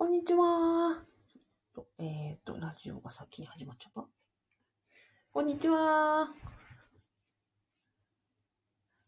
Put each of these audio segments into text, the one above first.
こんにちは。えっ、と、ラジオが先に始まっちゃった。こんにちは。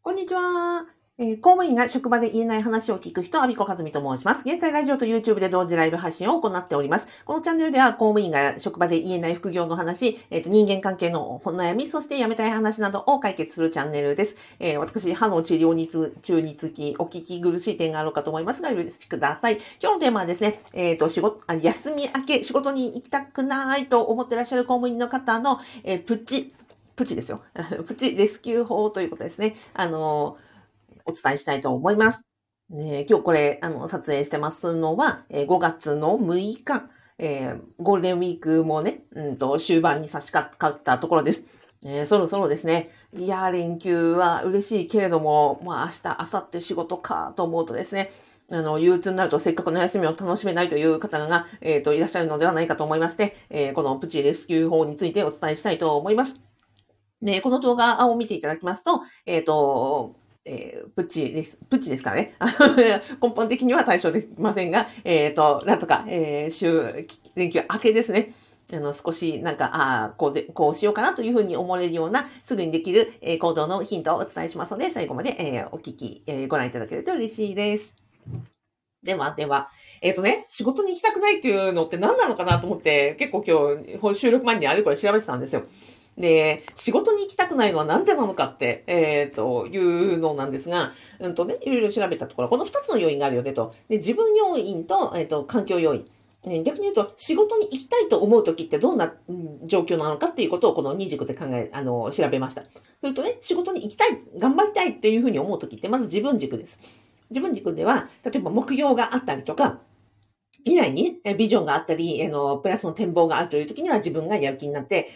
こんにちは。えー公務員が職場で言えない話を聞く人、アビコカズミと申します。現在、ラジオと YouTube で同時ライブ配信を行っております。このチャンネルでは、公務員が職場で言えない副業の話、えーと人間関係のお悩み、そして辞めたい話などを解決するチャンネルです。えー私、歯の治療につ中につき、お聞き苦しい点があるかと思いますが、よろしくください。今日のテーマはですね、えっ、と、仕事、あ休み明け、仕事に行きたくないと思ってらっしゃる公務員の方の、えープチ、プチですよ。プチレスキュー法ということですね。あのーお伝えしたいと思います。ね、今日これ、あの、撮影してますのは、え5月の6日、えーゴールデンウィークもね、うんと、終盤に差し掛かったところです。えーそろそろですね、いやー、連休は嬉しいけれども、まあ、明日、明後日仕事かと思うとですね、あの、憂鬱になるとせっかくの休みを楽しめないという方が、えっ、と、いらっしゃるのではないかと思いまして、えーこのプチレスキュー法についてお伝えしたいと思います。ね、この動画を見ていただきますと、えっ、と、えープチです。プチですからね。根本的には対象できませんが、えっ、と、なんとか、えー週、連休明けですね。あの、少し、なんか、ああ、こうで、こうしようかなというふうに思われるような、すぐにできる、えー行動のヒントをお伝えしますので、最後まで、えーお聞き、えーご覧いただけると嬉しいです。では、では、えっ、とね、仕事に行きたくないっていうのって何なのかなと思って、結構今日、収録前にあれこれ調べてたんですよ。で、仕事に行きたくないのはなんでなのかって、えっ、と、いうのなんですが、うんとね、いろいろ調べたところ、この二つの要因があるよねと。で、自分要因と、えっ、と、環境要因。ね逆に言うと、仕事に行きたいと思うときってどんな状況なのかっていうことをこの二軸で考え、あの、調べました。それとね、仕事に行きたい、頑張りたいっていうふうに思うときって、まず自分軸です。自分軸では、例えば目標があったりとか、未来にビジョンがあったり、あの、プラスの展望があるというときには自分がやる気になって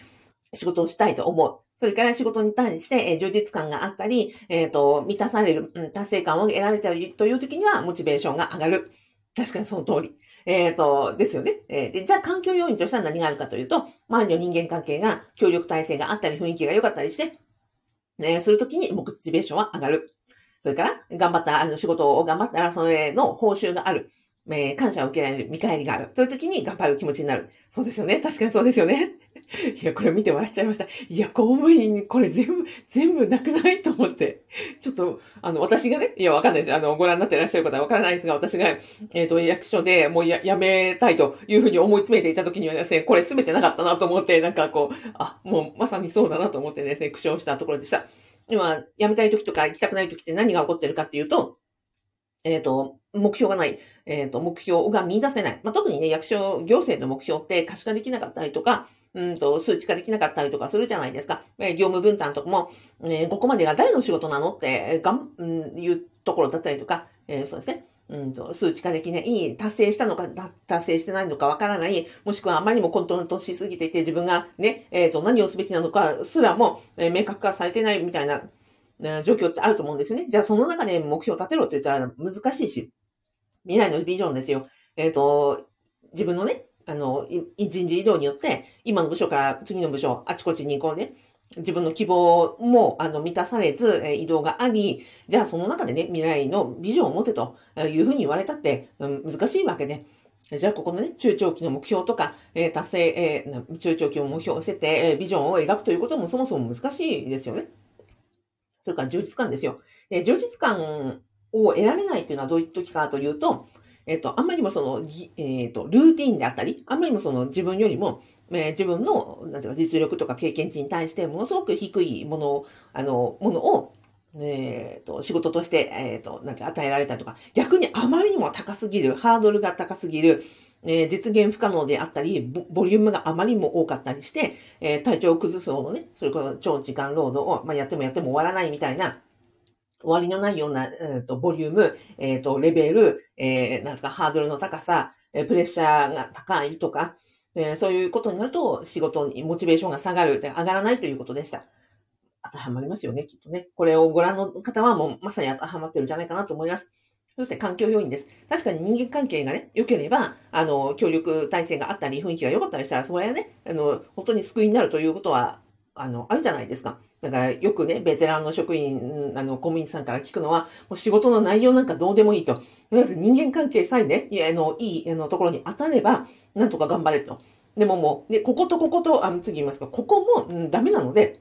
仕事をしたいと思う。それから仕事に対して、え充実感があったり、えっ、と、満たされる、うん達成感を得られたりというときにはモチベーションが上がる。確かにその通り。えっ、と、ですよね。えーで、じゃあ環境要因としては何があるかというと、周りの人間関係が協力体制があったり、雰囲気が良かったりして、ね、するときにモチベーションは上がる。それから、頑張った、あの、仕事を頑張ったら、それの報酬がある。えー感謝を受けられる、見返りがある。そういう時に頑張る気持ちになる。そうですよね。確かにそうですよね。いや、これ見て笑っちゃいました。いや、公務員、これ全部、全部なくないと思って。ちょっと、あの、私がね、いや、わかんないです。あの、ご覧になっていらっしゃる方はわからないですが、私が、えっ、と、役所でもうや、やめたいというふうに思い詰めていた時にはですね、これ全てなかったなと思って、なんかこう、あ、もうまさにそうだなと思ってですね、苦笑したところでした。今、辞めたい時とか行きたくない時って何が起こってるかっていうと、えっ、と、目標がない。えっ、と、目標が見出せない。まあ、特にね、役所、行政の目標って可視化できなかったりとか、うんと、数値化できなかったりとかするじゃないですか。えー業務分担とかも、えーここまでが誰の仕事なのって、がん、うん、いうところだったりとか、えーそうですね。うんと、数値化できない、達成したのか、達成してないのかわからない、もしくはあまりにも混沌としすぎていて、自分がね、えっ、と、何をすべきなのかすらも、えー明確化されてないみたいな、状況ってあると思うんですよね。じゃあその中で目標を立てろって言ったら難しいし、未来のビジョンですよ。えっ、と、自分のね、あの、人事異動によって、今の部署から次の部署、あちこちに行こうね、自分の希望も、あの、満たされず、え移動があり、じゃあその中でね、未来のビジョンを持てというふうに言われたって、うん難しいわけで、じゃあここのね、中長期の目標とか、えー達成、えー中長期の目標を設定、えービジョンを描くということもそもそも難しいですよね。それから充実感ですよ。で充実感を得られないというのはどういう時かというと、えっ、と、あんまりにもその、えっ、と、ルーティンであったり、あんまりにもその自分よりも、えー自分の、なんていうか、実力とか経験値に対して、ものすごく低いものを、あの、ものを、えっ、と、仕事として、えっ、と、なんて与えられたりとか、逆にあまりにも高すぎる、ハードルが高すぎる、えー実現不可能であったり、ボボリュームがあまりにも多かったりして、えー体調を崩すほどね、それから長時間労働を、まあ、やってもやっても終わらないみたいな、終わりのないような、えーとボリューム、えっ、と、レベル、えーなんですか、ハードルの高さ、えプレッシャーが高いとか、えーそういうことになると仕事にモチベーションが下がる、で上がらないということでした。当てはまりますよね、きっとね。これをご覧の方はもうまさに当てはまってるんじゃないかなと思います。そして環境要因です。確かに人間関係がね、良ければ、あの、協力体制があったり、雰囲気が良かったりしたら、それはね、あの、本当に救いになるということはあの、あるじゃないですか。だからよくね、ベテランの職員、あの、公務員さんから聞くのは、もう仕事の内容なんかどうでもいいと。とりあえず人間関係さえね、いや、あの、いい、あの、ところに当たれば、なんとか頑張れると。でももう、で、こことここと、あの、次言いますか、ここも、うん、ダメなので、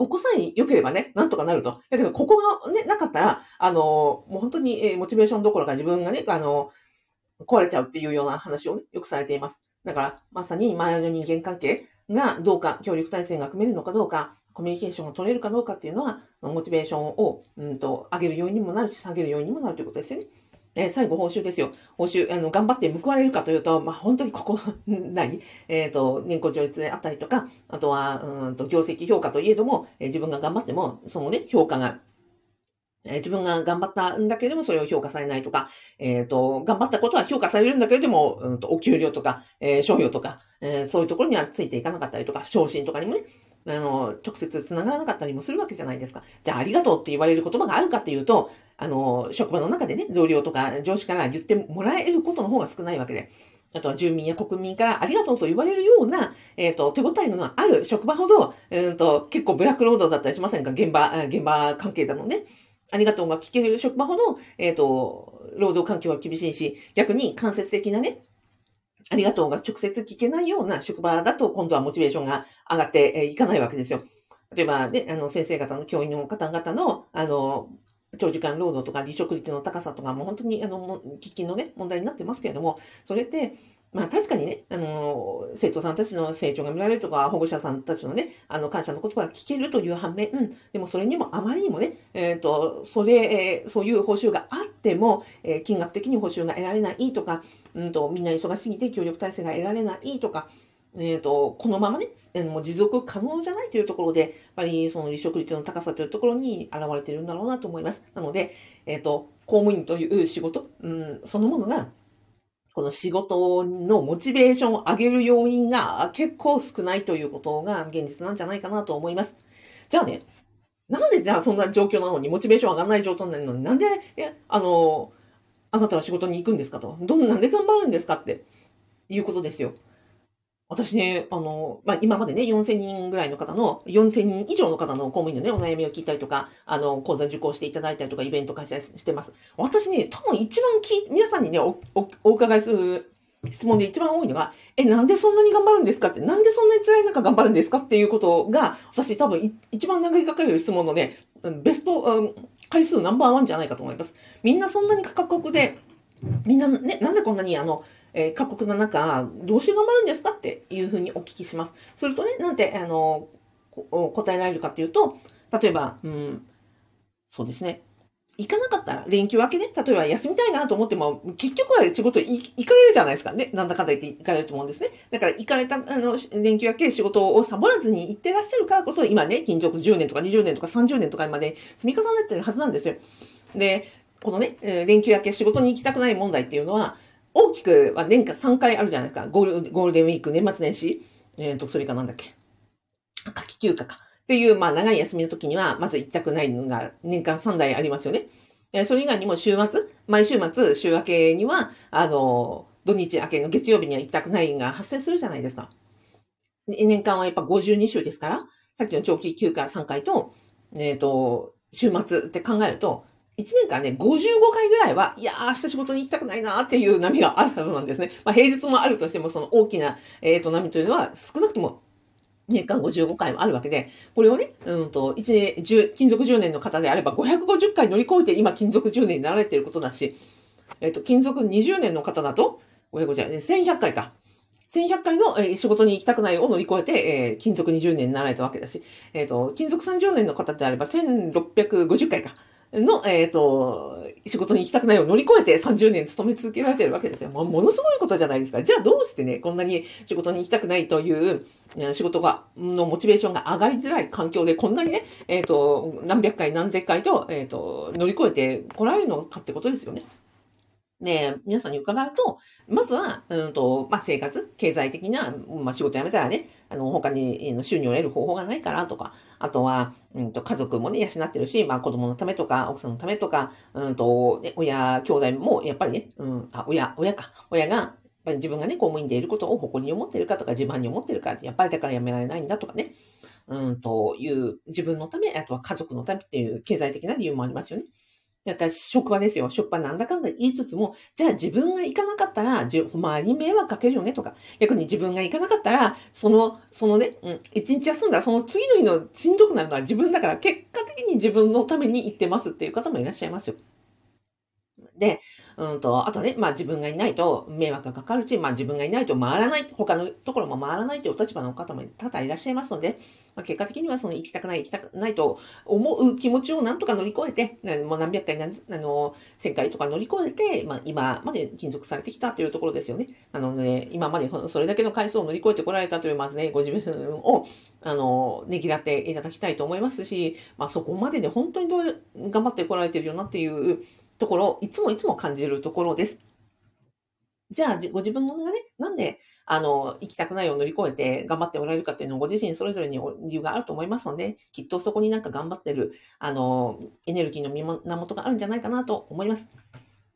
ここさえ良ければね、なんとかなると。だけど、ここがね、なかったら、あの、もう本当に、えー、モチベーションどころか自分がね、あの、壊れちゃうっていうような話をね、よくされています。だから、まさに周りの人間関係がどうか、協力体制が組めるのかどうか、コミュニケーションが取れるかどうかっていうのは、モチベーションを、うんと、上げる要因にもなるし、下げる要因にもなるということですよね。えー、最後、報酬ですよ。報酬、あの、頑張って報われるかというと、まあ、本当にここ、何？えっ、ー、と、年功序列であったりとか、あとは、うんと、業績評価といえども、えー、自分が頑張っても、そのね、評価が、えー、自分が頑張ったんだけれども、それを評価されないとか、えっ、と、頑張ったことは評価されるんだけれども、うんと、お給料とか、え賞与とか、えそういうところにはついていかなかったりとか、昇進とかにもね、あの、直接繋がらなかったりもするわけじゃないですか。じゃあ、ありがとうって言われる言葉があるかっていうと、あの、職場の中でね、同僚とか上司から言ってもらえることの方が少ないわけで。あとは住民や国民からありがとうと言われるような、えっ、ー、と、手応えのある職場ほど、うんと、結構ブラックロードだったりしませんか？現場、現場関係だのね。ありがとうが聞ける職場ほど、えっ、ー、と、労働環境は厳しいし、逆に間接的なね、ありがとうが直接聞けないような職場だと、今度はモチベーションが上がっていかないわけですよ。例えば、ね、あの、先生方の教員の方々の、あの、長時間労働とか離職率の高さとかも本当にあの喫緊のね問題になってますけれども、それって、まあ確かにね、あの、生徒さんたちの成長が見られるとか、保護者さんたちのね、あの、感謝の言葉が聞けるという反面、うん、でもそれにもあまりにもね、えっ、ー、と、それ、えー、そういう報酬があっても、えー、金額的に報酬が得られないとか、うんと、みんな忙しすぎて協力体制が得られないとか、えっ、ー、と、このままね、もう持続可能じゃないというところで、やっぱりその離職率の高さというところに現れているんだろうなと思います。なので、えっ、ー、と、公務員という仕事、うん、そのものが、この仕事のモチベーションを上げる要因が結構少ないということが現実なんじゃないかなと思います。じゃあね、なんでじゃあそんな状況なのに、モチベーション上がらない状態なのに、なんで、あの、あなたは仕事に行くんですかと。どんなんで頑張るんですかっていうことですよ。私ね、あの、まあ、今までね、4000人ぐらいの方の、4000人以上の方の公務員のね、お悩みを聞いたりとか、あの、講座受講していただいたりとか、イベント開催してます。私ね、多分一番き、皆さんにね、お、お、お伺いする質問で一番多いのが、え、なんでそんなに頑張るんですかって、なんでそんなに辛い中頑張るんですかっていうことが、私多分一番長いかかる質問のね、ベスト、うん、回数ナンバーワンじゃないかと思います。みんなそんなに過酷で、みんなね、なんでこんなにあの、えー、過酷な中、どうして頑張るんですかっていうふうにお聞きします。するとね、なんて、あの、答えられるかっていうと、例えば、うん、そうですね。行かなかったら、連休明けね、例えば休みたいなと思っても、結局は仕事行かれるじゃないですかね。なんだかんだ言って行かれると思うんですね。だから行かれた、あの、連休明け仕事をサボらずに行ってらっしゃるからこそ、今ね、勤続10年とか20年とか30年とかまで積み重ねてるはずなんですよ。で、このね、連休明け仕事に行きたくない問題っていうのは、大きくは年間3回あるじゃないですか。ゴールゴールデンウィーク、年末年始。えっ、ー、と、それかなんだっけ。夏季休暇か。っていう、まあ、長い休みの時には、まず行きたくないのが年間3台ありますよね。えそれ以外にも週末、毎週末、週明けには、あの、土日明けの月曜日には行きたくないが発生するじゃないですか。年間はやっぱ52週ですから、さっきの長期休暇3回と、えっ、ー、と、週末って考えると、1年間ね、55回ぐらいは、いやー、明日仕事に行きたくないなーっていう波があるはずなんですね。まあ、平日もあるとしても、その大きな、えっ、ー、と、波というのは少なくとも年間55回もあるわけで、これをね、うんと、1年、10、勤続10年の方であれば550回乗り越えて今勤続10年になられていることだし、えっ、ー、と、勤続20年の方だと、550、1100回か。1100回の、え、仕事に行きたくないを乗り越えて、えー、勤続20年になられたわけだし、えっ、ー、と、勤続30年の方であれば1650回か。の、えっ、ー、と、仕事に行きたくないを乗り越えて30年勤め続けられてるわけですよ。もものすごいことじゃないですか。じゃあどうしてね、こんなに仕事に行きたくないという、仕事が、のモチベーションが上がりづらい環境で、こんなにね、えっ、ー、と、何百回何千回と、えっ、ー、と、乗り越えてこられるのかってことですよね。ね皆さんに伺うと、まずは、うんと、まあ、生活、経済的な、まあ、仕事辞めたらね、あの、他に収入を得る方法がないからとか、あとは、うんと、家族もね、養ってるし、まあ、子供のためとか、奥さんのためとか、うんと、ね、親、兄弟も、やっぱりね、うん、あ、親、親か、親が、やっぱり自分がね、公務員でいることを誇りに思ってるかとか、自慢に思ってるか、やっぱりだから辞められないんだとかね。うんという自分のため、あとは家族のためっていう経済的な理由もありますよね。やっぱり職場ですよ。職場なんだかんだ言いつつも、じゃあ自分が行かなかったら、周りに迷惑かけるよねとか、逆に自分が行かなかったら、その、そのね、うん、一日休んだらその次の日のしんどくなるのは自分だから、結果的に自分のために行ってますっていう方もいらっしゃいますよ。で、うんと、あとね、まあ自分がいないと迷惑がかかるし、まあ自分がいないと回らない、他のところも回らないというお立場の方も多々いらっしゃいますので、まあ、結果的にはその行きたくない、行きたくないと思う気持ちをなんとか乗り越えて、もう何百回何、あの、1000回とか乗り越えて、まあ今まで勤続されてきたというところですよね。なので、今までそれだけの回数を乗り越えてこられたという、まずね、ご自分を、あの、ねぎらっていただきたいと思いますし、まあそこまでで本当にどう頑張ってこられてるよなっていうところ、いつもいつも感じるところです。じゃあ、ご自分のがね、なんで、あの、行きたくないを乗り越えて頑張っておられるかっていうのをご自身それぞれに理由があると思いますので、きっとそこになんか頑張ってる、あの、エネルギーの源があるんじゃないかなと思います。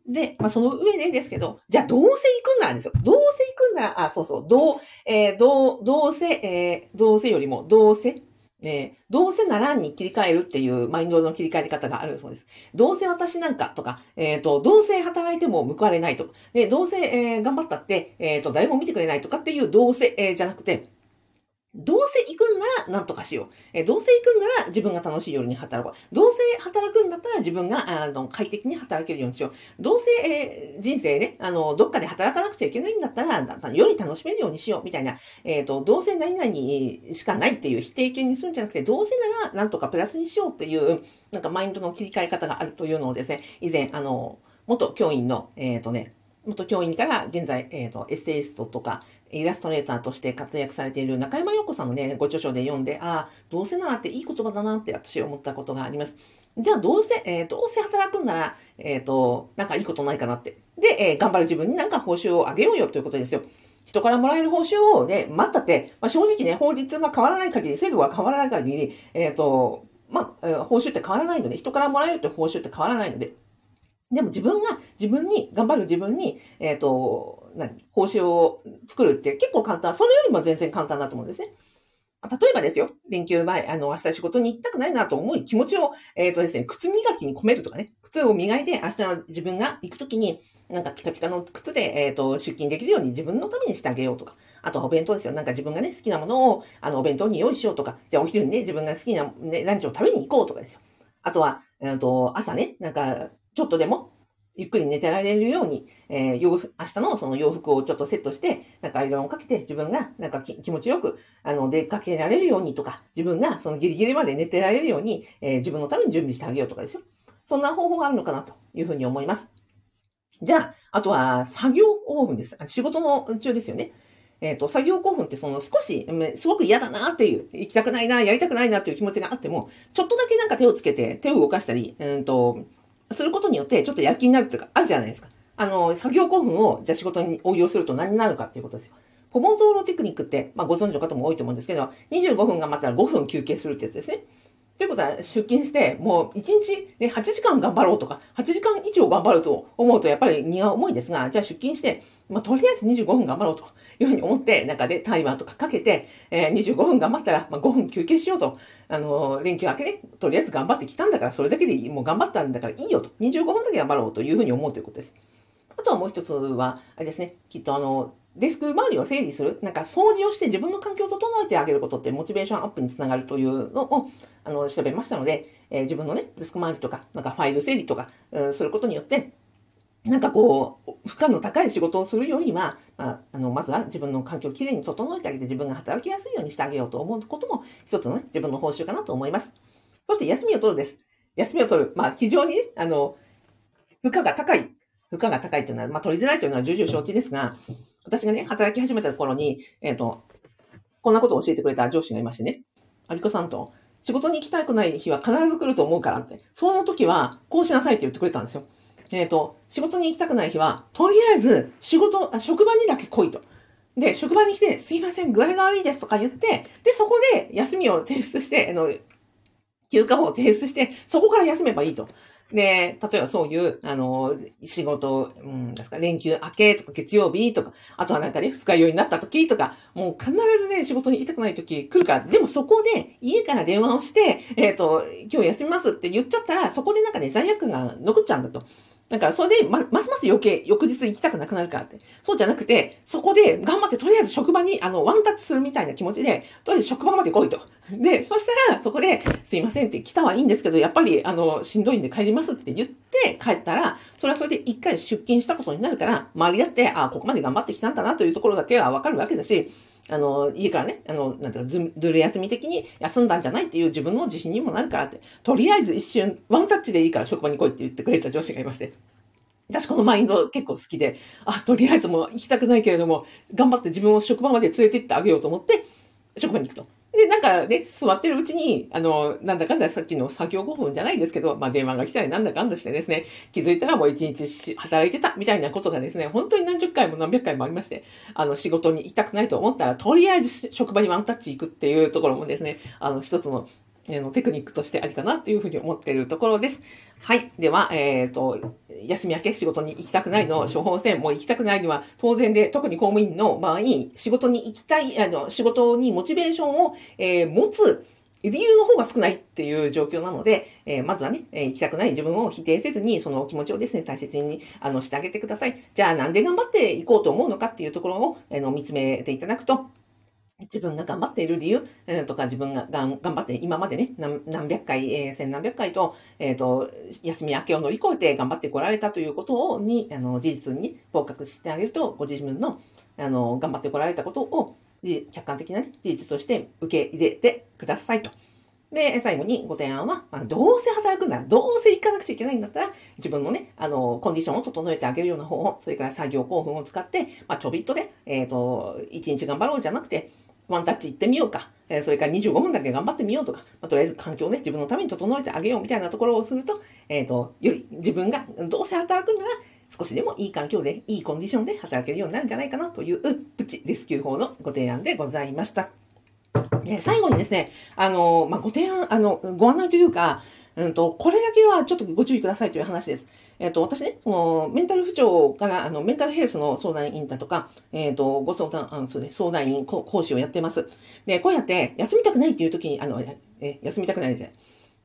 で、まあ、その上でですけど、じゃあどうせ行くんならですよ。どうせ行くんなら、あ、そうそう、どう、えー、どう、どうせ、えー、どうせよりも、どうせ、ね、どうせならんに切り替えるっていうマインドの切り替え方があるそうです。どうせ私なんかとか、えっ、ー、と、どうせ働いても報われないと。で、どうせ、えー、頑張ったって、えっ、と、誰も見てくれないとかっていうどうせ、え、じゃなくて、どうせ行くんなら何とかしよう。えどうせ行くんなら自分が楽しいように働こう。どうせ働くんだったら自分があの快適に働けるようにしよう。どうせ、えー、人生ね、あの、どっかで働かなくちゃいけないんだったら、より楽しめるようにしよう。みたいな、えっ、ー、と、どうせ何々しかないっていう否定形にするんじゃなくて、どうせなら何とかプラスにしようっていう、なんかマインドの切り替え方があるというのをですね、以前、あの、元教員の、えっ、ー、とね、元教員から現在、えっ、ー、と、エッセイストとか、イラストレーターとして活躍されている中山陽子さんのね、ご著書で読んで、ああ、どうせならっていい言葉だなって私思ったことがあります。じゃあ、どうせ、えー、どうせ働くんなら、えっ、ー、と、なんかいいことないかなって。で、えー、頑張る自分になんか報酬をあげようよということですよ。人からもらえる報酬をね、待ったって、まあ、正直ね、法律が変わらない限り、制度が変わらない限り、えっ、と、まあ、報酬って変わらないので、人からもらえるって報酬って変わらないので、でも自分が、自分に、頑張る自分に、えっ、ー、と、何、報酬を作るって結構簡単。それよりも全然簡単だと思うんですね。例えばですよ、連休前、あの、明日仕事に行きたくないなと思い気持ちを、えっ、ー、とですね、靴磨きに込めるとかね、靴を磨いて明日自分が行くときに、なんかピカピカの靴で、えっ、ー、と、出勤できるように自分のためにしてあげようとか。あとはお弁当ですよ。なんか自分がね、好きなものを、あの、お弁当に用意しようとか、じゃあお昼にね、自分が好きな、ね、ランチを食べに行こうとかですよ。あとは、えっ、ー、と、朝ね、なんか、ちょっとでも、ゆっくり寝てられるように、えー、明日のその洋服をちょっとセットして、なんかアイロンをかけて自分がなんか気持ちよく、あの、出かけられるようにとか、自分がそのギリギリまで寝てられるように、えー、自分のために準備してあげようとかですよ。そんな方法があるのかなというふうに思います。じゃあ、あとは作業興奮です。仕事の中ですよね。えっ、ー、と、作業興奮ってその少し、すごく嫌だなっていう、行きたくないな、やりたくないなっていう気持ちがあっても、ちょっとだけなんか手をつけて、手を動かしたり、うんと、することによって、ちょっと躍起になるというか、あるじゃないですか。あの、作業興奮を、じゃあ仕事に応用すると何になるかっていうことですよ。ポモゾーロテクニックって、まあご存知の方も多いと思うんですけど、25分が待ったら5分休憩するってやつですね。ということは、出勤して、もう1日、ね、8時間頑張ろうとか、8時間以上頑張ると思うと、やっぱり荷が重いですが、じゃあ出勤して、まあ、とりあえず25分頑張ろうというふうに思って、なんかでタイマーとかかけて、えー、25分頑張ったら、まあ、5分休憩しようと。あの、連休明けね、とりあえず頑張ってきたんだから、それだけでいい、もう頑張ったんだからいいよと。25分だけ頑張ろうというふうに思うということです。あとはもう一つは、あれですね、きっとあの、デスク周りを整理する、なんか掃除をして自分の環境を整えてあげることってモチベーションアップにつながるというのをあの調べましたので、えー、自分のね、デスク周りとか、なんかファイル整理とか、うん、することによって、なんかこう、負荷の高い仕事をするよりは、まあ、あの、まずは自分の環境をきれいに整えてあげて自分が働きやすいようにしてあげようと思うことも一つの、ね、自分の報酬かなと思います。そして休みを取るです。休みを取る。まあ、非常にね、あの、負荷が高い。負荷が高いというのは、まあ、取りづらいというのは重々承知ですが、私がね、働き始めた頃に、えっ、ー、と、こんなことを教えてくれた上司がいましてね、アリコさんと、仕事に行きたくない日は必ず来ると思うからって、その時は、こうしなさいって言ってくれたんですよ。えっ、ー、と、仕事に行きたくない日は、とりあえず、仕事、職場にだけ来いと。で、職場に来て、すいません、具合が悪いですとか言って、で、そこで休みを提出して、あの、休暇法を提出して、そこから休めばいいと。で、例えばそういう、あの、仕事、うんですか、連休明けとか月曜日とか、あとはなんかね、二日酔いになった時とか、もう必ずね、仕事に行きたくない時来るから、でもそこで家から電話をして、えっ、ー、と、今日休みますって言っちゃったら、そこでなんかね、罪悪が残っちゃうんだと。だから、それで、ま、ますます余計、翌日行きたくなくなるからって。そうじゃなくて、そこで頑張って、とりあえず職場に、あの、ワンタッチするみたいな気持ちで、とりあえず職場まで来いと。で、そしたら、そこで、すいませんって来たはいいんですけど、やっぱり、あの、しんどいんで帰りますって言って帰ったら、それはそれで一回出勤したことになるから、周りだって、あ、ここまで頑張ってきたんだなというところだけはわかるわけだし、あの、家からね、あの、なんていうか、ず、ずる休み的に休んだんじゃないっていう自分の自信にもなるからって、とりあえず一瞬、ワンタッチでいいから職場に来いって言ってくれた上司がいまして。私このマインド結構好きで、あ、とりあえずもう行きたくないけれども、頑張って自分を職場まで連れて行ってあげようと思って、職場に行くと。で、なんかね、座ってるうちに、あの、なんだかんださっきの作業5分じゃないですけど、まあ電話が来たりなんだかんだしてですね、気づいたらもう一日働いてたみたいなことがですね、本当に何十回も何百回もありまして、あの、仕事に行きたくないと思ったら、とりあえず職場にワンタッチ行くっていうところもですね、あの、一つののテクニックとしてありかなっていうふうに思っているところです。はい。では、えっ、ー、と、休み明け仕事に行きたくないの処方箋、もう行きたくないには当然で、特に公務員の場合、仕事に行きたい、あの、仕事にモチベーションを、えー、持つ理由の方が少ないっていう状況なので、えー、まずはね、えー、行きたくない自分を否定せずに、その気持ちをですね、大切にあのしてあげてください。じゃあ、なんで頑張っていこうと思うのかっていうところを、えー、の見つめていただくと、自分が頑張っている理由、えー、とか、自分が頑張って、今までね、何百回、えー、千何百回と、え、ー、と、休み明けを乗り越えて頑張ってこられたということを、に、あの、事実に合格してあげると、ご自分の、あの、頑張ってこられたことを、客観的な、ね、事実として受け入れてくださいと。で、最後にご提案は、まあ、どうせ働くなら、どうせ行かなくちゃいけないんだったら、自分のね、あの、コンディションを整えてあげるような方法、それから作業興奮を使って、まあ、ちょびっとで、えっ、ー、と、一日頑張ろうじゃなくて、ワンタッチ行ってみようか。えー、それから25分だけ頑張ってみようとか、まあ、とりあえず環境をね、自分のために整えてあげようみたいなところをすると、えっ、ー、と、より自分がどうせ働くなら、少しでもいい環境で、いいコンディションで働けるようになるんじゃないかなという、プチレスキュー法のご提案でございました。で最後にですね、あの、まあ、ご提案、あの、ご案内というか、うんと、これだけはちょっとご注意くださいという話です。えっ、ー、と、私ね、その、メンタル不調から、あの、メンタルヘルスの相談員だとか、えっ、ー、と、ご相談、あの、そうです、相談員講師をやってます。で、こうやって、休みたくないっていう時に、あの、え、休みたくないです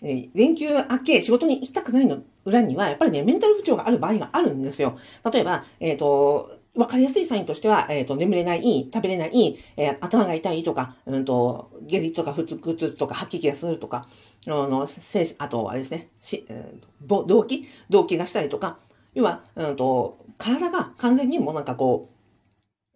え連休明け仕事に行きたくないの裏には、やっぱりね、メンタル不調がある場合があるんですよ。例えば、えっ、ー、と、わかりやすいサインとしては、えっ、ー、と、眠れない、食べれない、えー、頭が痛いとか、うんと、下痢とか、腹痛とか、吐き気がするとか、あの、あと、あれですね、し、えー、動悸動悸がしたりとか、要は、うんと、体が完全にもうなんかこう、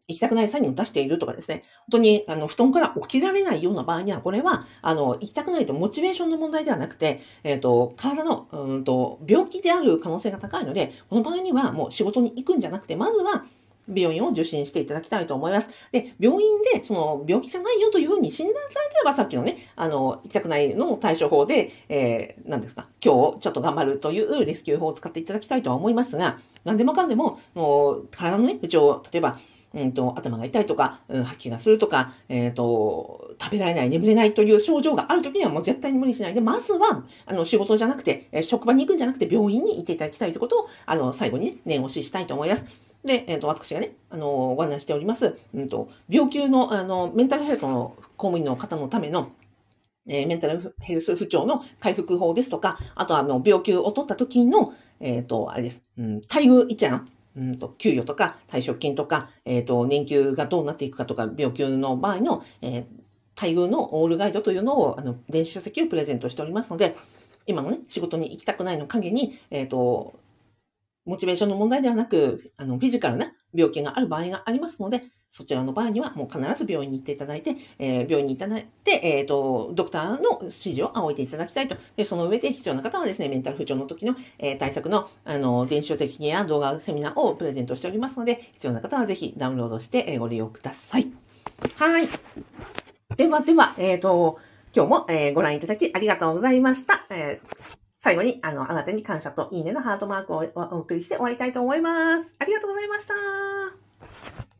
行きたくないサインを出しているとかですね、本当に、あの、布団から起きられないような場合には、これは、あの、行きたくないとモチベーションの問題ではなくて、えっ、ー、と、体の、うんと、病気である可能性が高いので、この場合にはもう仕事に行くんじゃなくて、まずは、病院を受診していただきたいと思います。で、病院で、その、病気じゃないよというふうに診断されてれば、さっきのね、あの、行きたくないの対処法で、えー、何ですか、今日ちょっと頑張るというレスキュー法を使っていただきたいとは思いますが、何でもかんでも、もう、体のね、不調、例えば、うんと、頭が痛いとか、うん、吐き気がするとか、えっ、ー、と、食べられない、眠れないという症状があるときにはもう絶対に無理しないで、まずは、あの、仕事じゃなくて、え職場に行くんじゃなくて、病院に行っていただきたいということを、あの、最後にね、念押ししたいと思います。で、えっ、ー、と、私がね、あの、ご案内しております、うんと、病休の、あの、メンタルヘルスの公務員の方のための、えー、メンタルヘルス不調の回復法ですとか、あと、あの、病休を取った時の、えっ、ー、と、あれです、うん、待遇一覧、うんと、給与とか、退職金とか、えっ、ー、と、年給がどうなっていくかとか、病休の場合の、えー、待遇のオールガイドというのを、あの、電子書籍をプレゼントしておりますので、今のね、仕事に行きたくないの陰に、えっ、と、モチベーションの問題ではなく、あの、フィジカルな病気がある場合がありますので、そちらの場合にはもう必ず病院に行っていただいて、えー、病院に行っていただいて、えっ、ー、と、ドクターの指示を仰いでいただきたいと。で、その上で必要な方はですね、メンタル不調の時の、えー、対策の、あの、電子書籍や動画セミナーをプレゼントしておりますので、必要な方はぜひダウンロードして、えご利用ください。はい。ではでは、えっ、と、今日も、えご覧いただきありがとうございました。えー最後に、あの、あなたに感謝といいねのハートマークをお送りして終わりたいと思います。ありがとうございました。